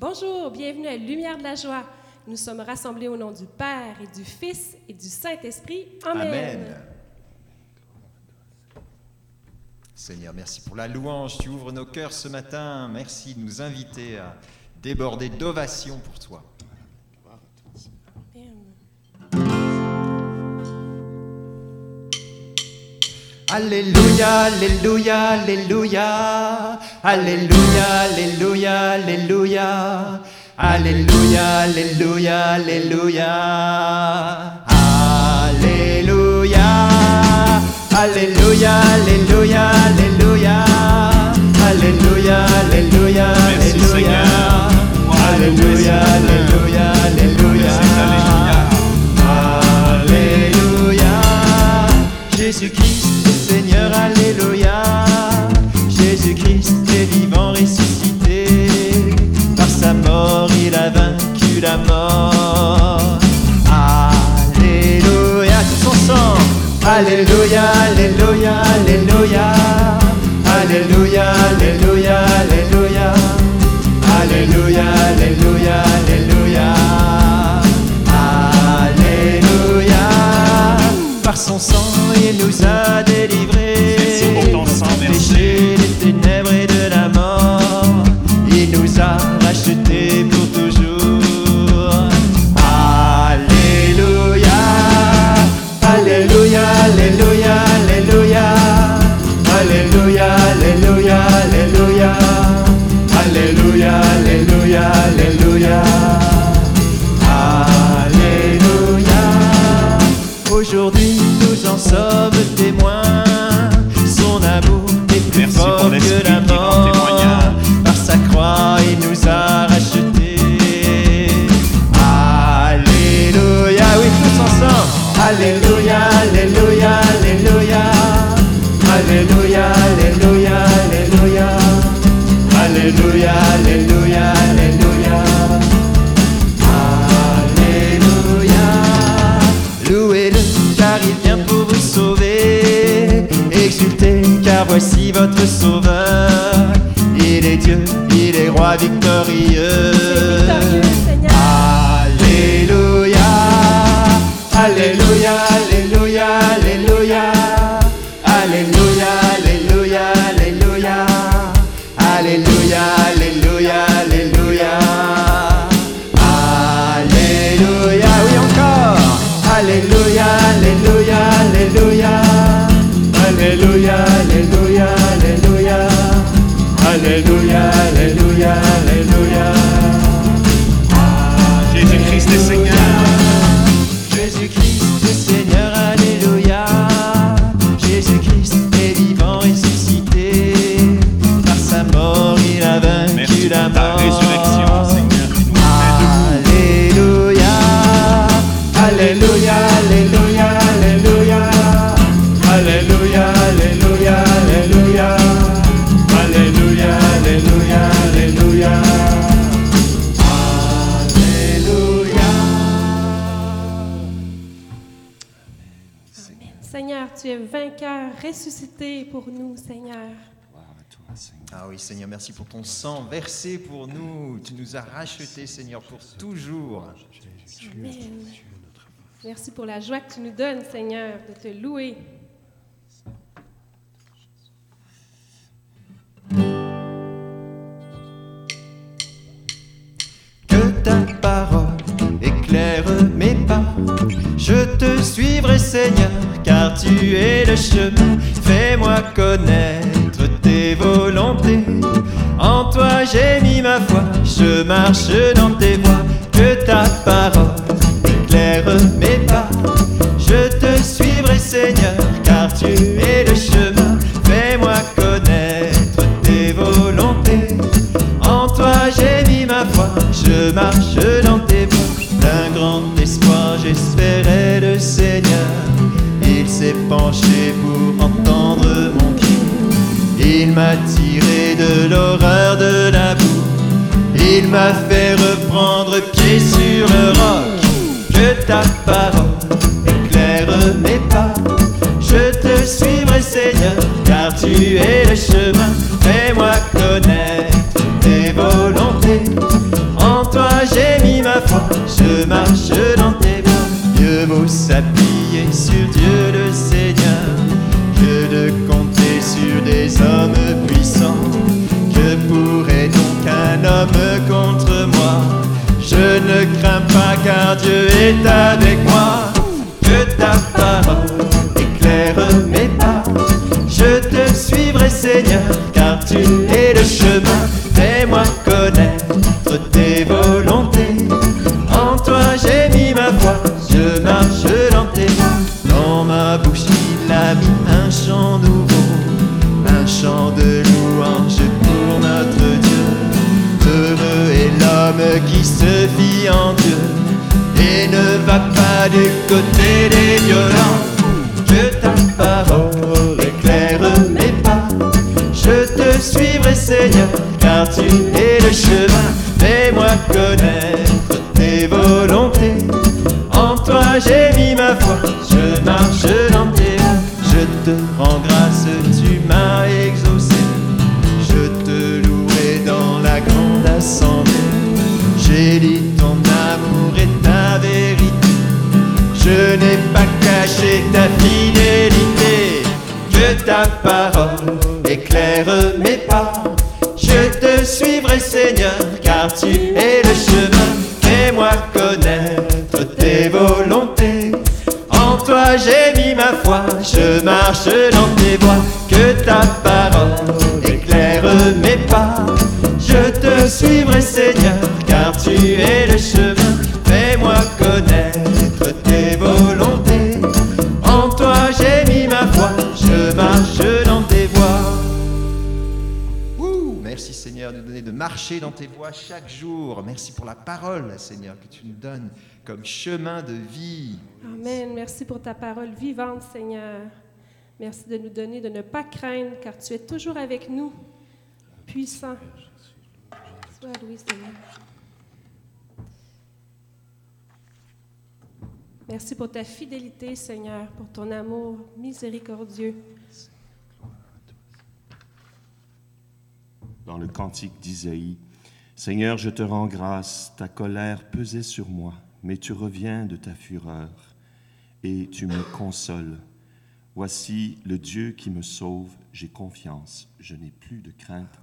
Bonjour, bienvenue à Lumière de la joie. Nous sommes rassemblés au nom du Père et du Fils et du Saint-Esprit. Amen. Amen. Seigneur, merci pour la louange. Tu ouvres nos cœurs ce matin. Merci de nous inviter à déborder d'ovations pour toi. Alléluia, Alléluia, Alléluia. Alléluia, Alléluia, Alléluia. Alléluia, Alléluia, Alléluia. Alléluia. Alléluia, Alléluia, Alléluia. Alléluia, Alléluia, Alléluia. Alléluia, Alléluia, Alléluia. Alléluia. Jésus-Christ est Seigneur, Alléluia. Jésus-Christ est vivant, ressuscité. Par sa mort, il a vaincu la mort. Alléluia, tous ensemble. Alléluia, Alléluia, Alléluia. Alléluia, Par son sang, il nous a délivrés. Des péchés, des ténèbres et de la mort. Il nous a rachetés pour sauveur. Il est Dieu, il est roi victorieux. Alléluia, Alléluia, Alléluia, Alléluia, Alléluia. Jésus-Christ est Seigneur. Seigneur, tu es vainqueur, ressuscité pour nous, Seigneur. Ah oui, Seigneur, merci pour ton sang versé pour nous. Tu nous as rachetés, Seigneur, pour toujours. Amen. Merci pour la joie que tu nous donnes, Seigneur, de te louer. Que ta parole éclaire mes pas. Je te suivrai, Seigneur, car tu es le chemin. Fais-moi connaître tes volontés. En toi j'ai mis ma foi, je marche dans tes voies. Que ta parole éclaire mes pas. Je te suivrai, Seigneur, car tu es le chemin. Fais-moi connaître tes volontés. En toi j'ai mis ma foi, je marche pour entendre mon cri. Il m'a tiré de l'horreur de la boue. Il m'a fait reprendre pied sur le roc. Que ta parole éclaire mes pas. Je te suivrai, Seigneur, car tu es le chemin. Fais-moi connaître tes volontés. je marche dans tes voies. Mieux vaut s'appuyer sur Dieu le Seigneur Dieu est avec moi. Que ta parole éclaire mes pas. Je te suivrai Seigneur car tu es le chemin. Fais-moi du côté des violents. Que ta parole éclaire mes pas. Je te suivrai Seigneur, car tu es le chemin. Fais-moi connaître tes volontés. En toi j'ai mis ma foi, je marche dans tes voies. Je te rends caché ta fidélité. Que ta parole éclaire mes pas. Je te suivrai Seigneur, car tu es le chemin. Fais-moi connaître tes volontés. En toi j'ai mis ma foi, je marche dans tes voies. Que ta parole éclaire mes pas. Je te suivrai Seigneur, car tu es marcher dans tes voies chaque jour. Merci pour la parole, Seigneur, que tu nous donnes comme chemin de vie. Amen. Merci pour ta parole vivante, Seigneur. Merci de nous donner de ne pas craindre, car tu es toujours avec nous, puissant. Sois loué, Seigneur. Merci pour ta fidélité, Seigneur, pour ton amour miséricordieux. Dans le cantique d'Isaïe. Seigneur, je te rends grâce, ta colère pesait sur moi, mais tu reviens de ta fureur et tu me consoles. Voici le Dieu qui me sauve, j'ai confiance, je n'ai plus de crainte.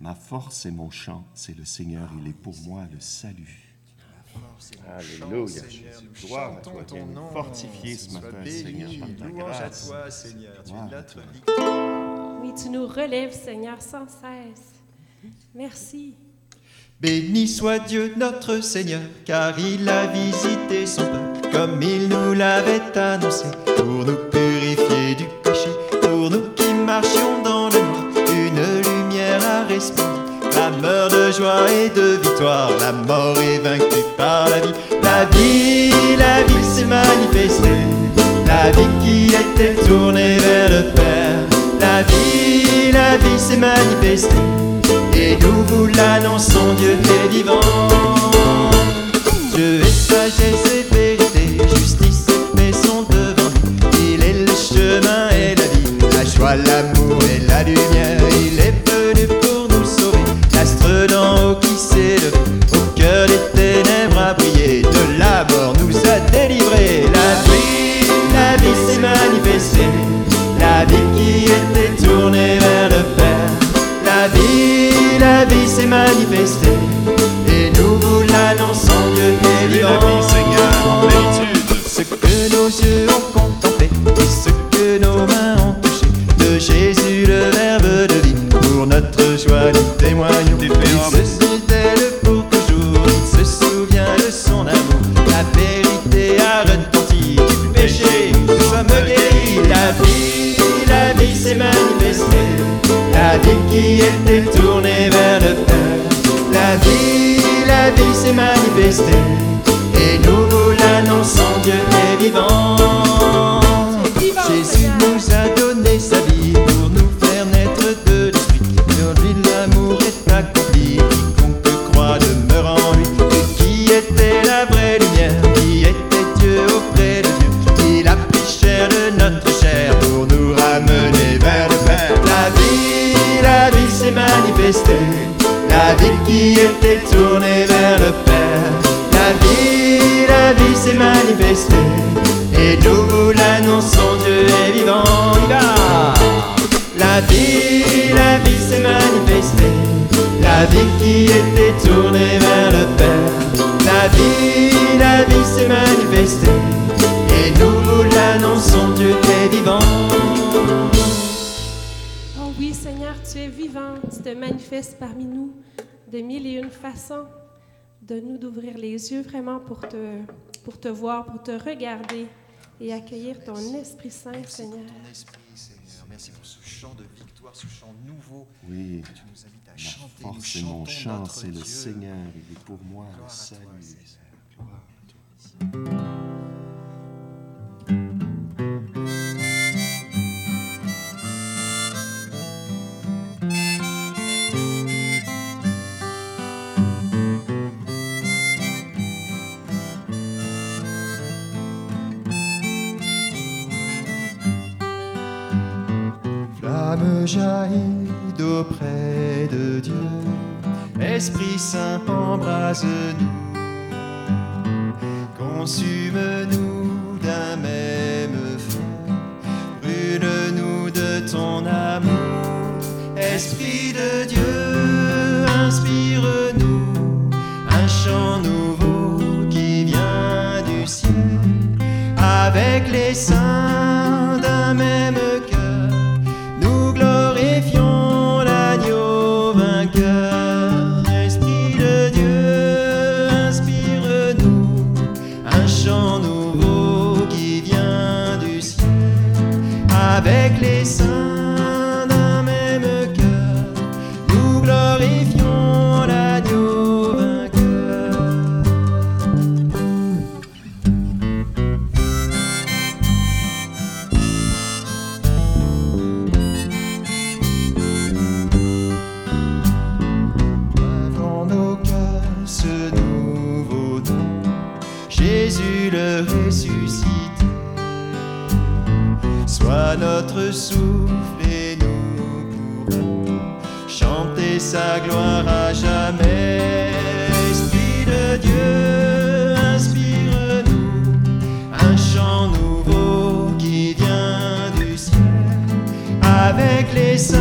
Ma force et mon chant, c'est le Seigneur, il est pour moi le salut. Alléluia, Jésus. Gloire à toi, fortifier ce matin, Seigneur, par ta Louange à grâce. toi, Seigneur. Tu Gloire es à notre toi. victoire. Oui, tu nous relèves, Seigneur, sans cesse. Merci. Béni soit Dieu notre Seigneur, car il a visité son peuple comme il nous l'avait annoncé, pour nous purifier du péché, pour nous qui marchions dans le noir, une lumière a resplendi, clameur de joie et de victoire, la mort est vaincue par la vie, la vie, la vie s'est manifestée, la vie qui était tournée vers le Père, la vie, la vie s'est manifestée. Et nous vous l'annonçons, Dieu est vivant. Dieu est sagesse et vérité, justice et paix sont devant. Il est le chemin et la vie, la joie, l'amour et la lumière. Et nous vous l'annonçons, Dieu est vivant. Vivant, Jésus nous a donné sa vie pour nous faire naître de l'esprit. Dans lui l'amour est accompli, quiconque croit demeure en lui. Et qui était la vraie lumière, qui était Dieu auprès de Dieu? Il a pris chair de notre chair pour nous ramener vers le Père. La vie, la vie s'est manifestée, la vie qui était tournée vie, la vie s'est manifestée. La vie qui était tournée vers le Père. La vie, la vie s'est manifestée. Et nous vous l'annonçons, Dieu est vivant. Oh oui, Seigneur, tu es vivant, tu te manifestes parmi nous de mille et une façons. Donne-nous d'ouvrir les yeux vraiment pour te, pour te voir, pour te regarder et accueillir ton Esprit Saint, Seigneur. Ton esprit, Seigneur. Merci pour ce chant de victoire, ce chant nouveau Oui, que tu nous invites à ma chanter. Force et mon chant, c'est le. Seigneur. Il est pour moi Gloire le à toi, salut. Seigneur. Gloire à toi. D'auprès de Dieu, Esprit Saint embrase-nous, consume-nous d'un même feu, brûle-nous de ton amour, Esprit de Dieu, inspire-nous. Un chant nouveau qui vient du ciel, avec les saints avec les saints notre souffle et nous pourrons chanter sa gloire à jamais. Esprit de Dieu, inspire-nous un chant nouveau qui vient du ciel avec les saints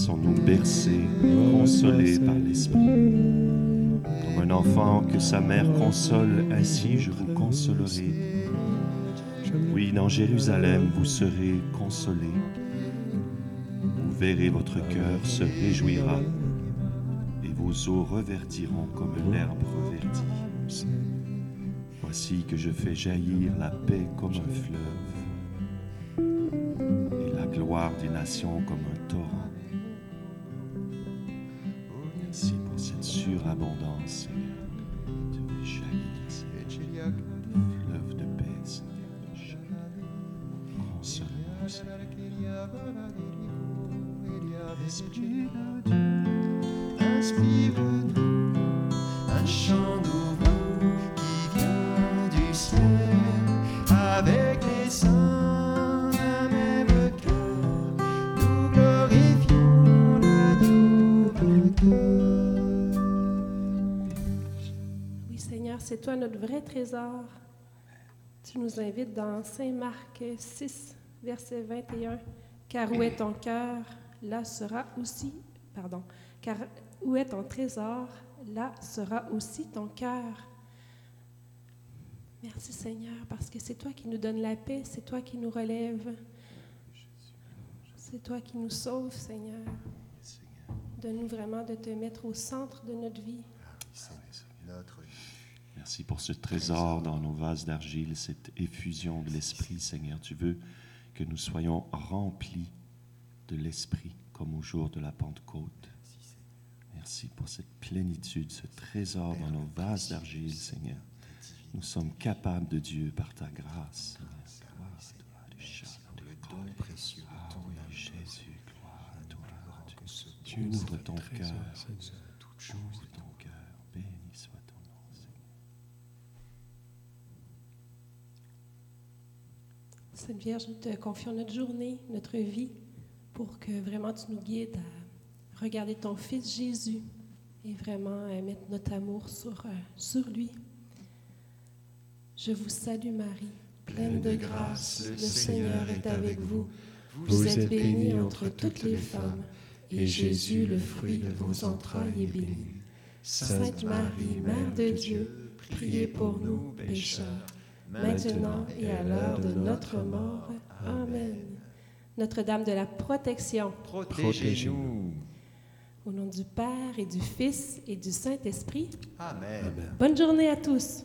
Laissons-nous bercer, consoler par l'Esprit. Comme un enfant que sa mère console, ainsi je vous consolerai. Oui, dans Jérusalem, vous serez consolés. Vous verrez votre cœur se réjouira et vos eaux reverdiront comme l'herbe reverdit. Voici que je fais jaillir la paix comme un fleuve et la gloire des nations comme un cette surabondance, Seigneur. Notre vrai trésor. Tu nous invites dans Saint Marc 6, verset 21. Car où est ton cœur, là sera aussi, pardon, car où est ton trésor, là sera aussi ton cœur. Merci Seigneur, parce que c'est toi qui nous donnes la paix, c'est toi qui nous relève. C'est toi qui nous sauve, Seigneur. Donne-nous vraiment de te mettre au centre de. Notre vie. Merci pour ce trésor dans nos vases d'argile, cette effusion de l'Esprit, Seigneur. Tu veux que nous soyons remplis de l'Esprit comme au jour de la Pentecôte. Merci pour cette plénitude, ce trésor dans nos vases d'argile, Seigneur. Nous sommes capables de Dieu par ta grâce ton cœur. Béni soit ton nom, Seigneur. Sainte Vierge, nous te confions notre journée, notre vie, pour que vraiment tu nous guides à regarder ton Fils Jésus et vraiment euh, mettre notre amour sur, euh, sur lui. Je vous salue Marie, pleine de grâce, le Seigneur est avec vous. Vous êtes bénie entre toutes les femmes, et Jésus, le fruit de vos entrailles, est béni. Sainte Marie, Mère de Dieu, priez pour nous pécheurs, maintenant et à l'heure de notre mort. Amen. Notre-Dame de la protection, Protégez-nous. au nom du Père et du Fils et du Saint-Esprit, Amen. bonne journée à tous.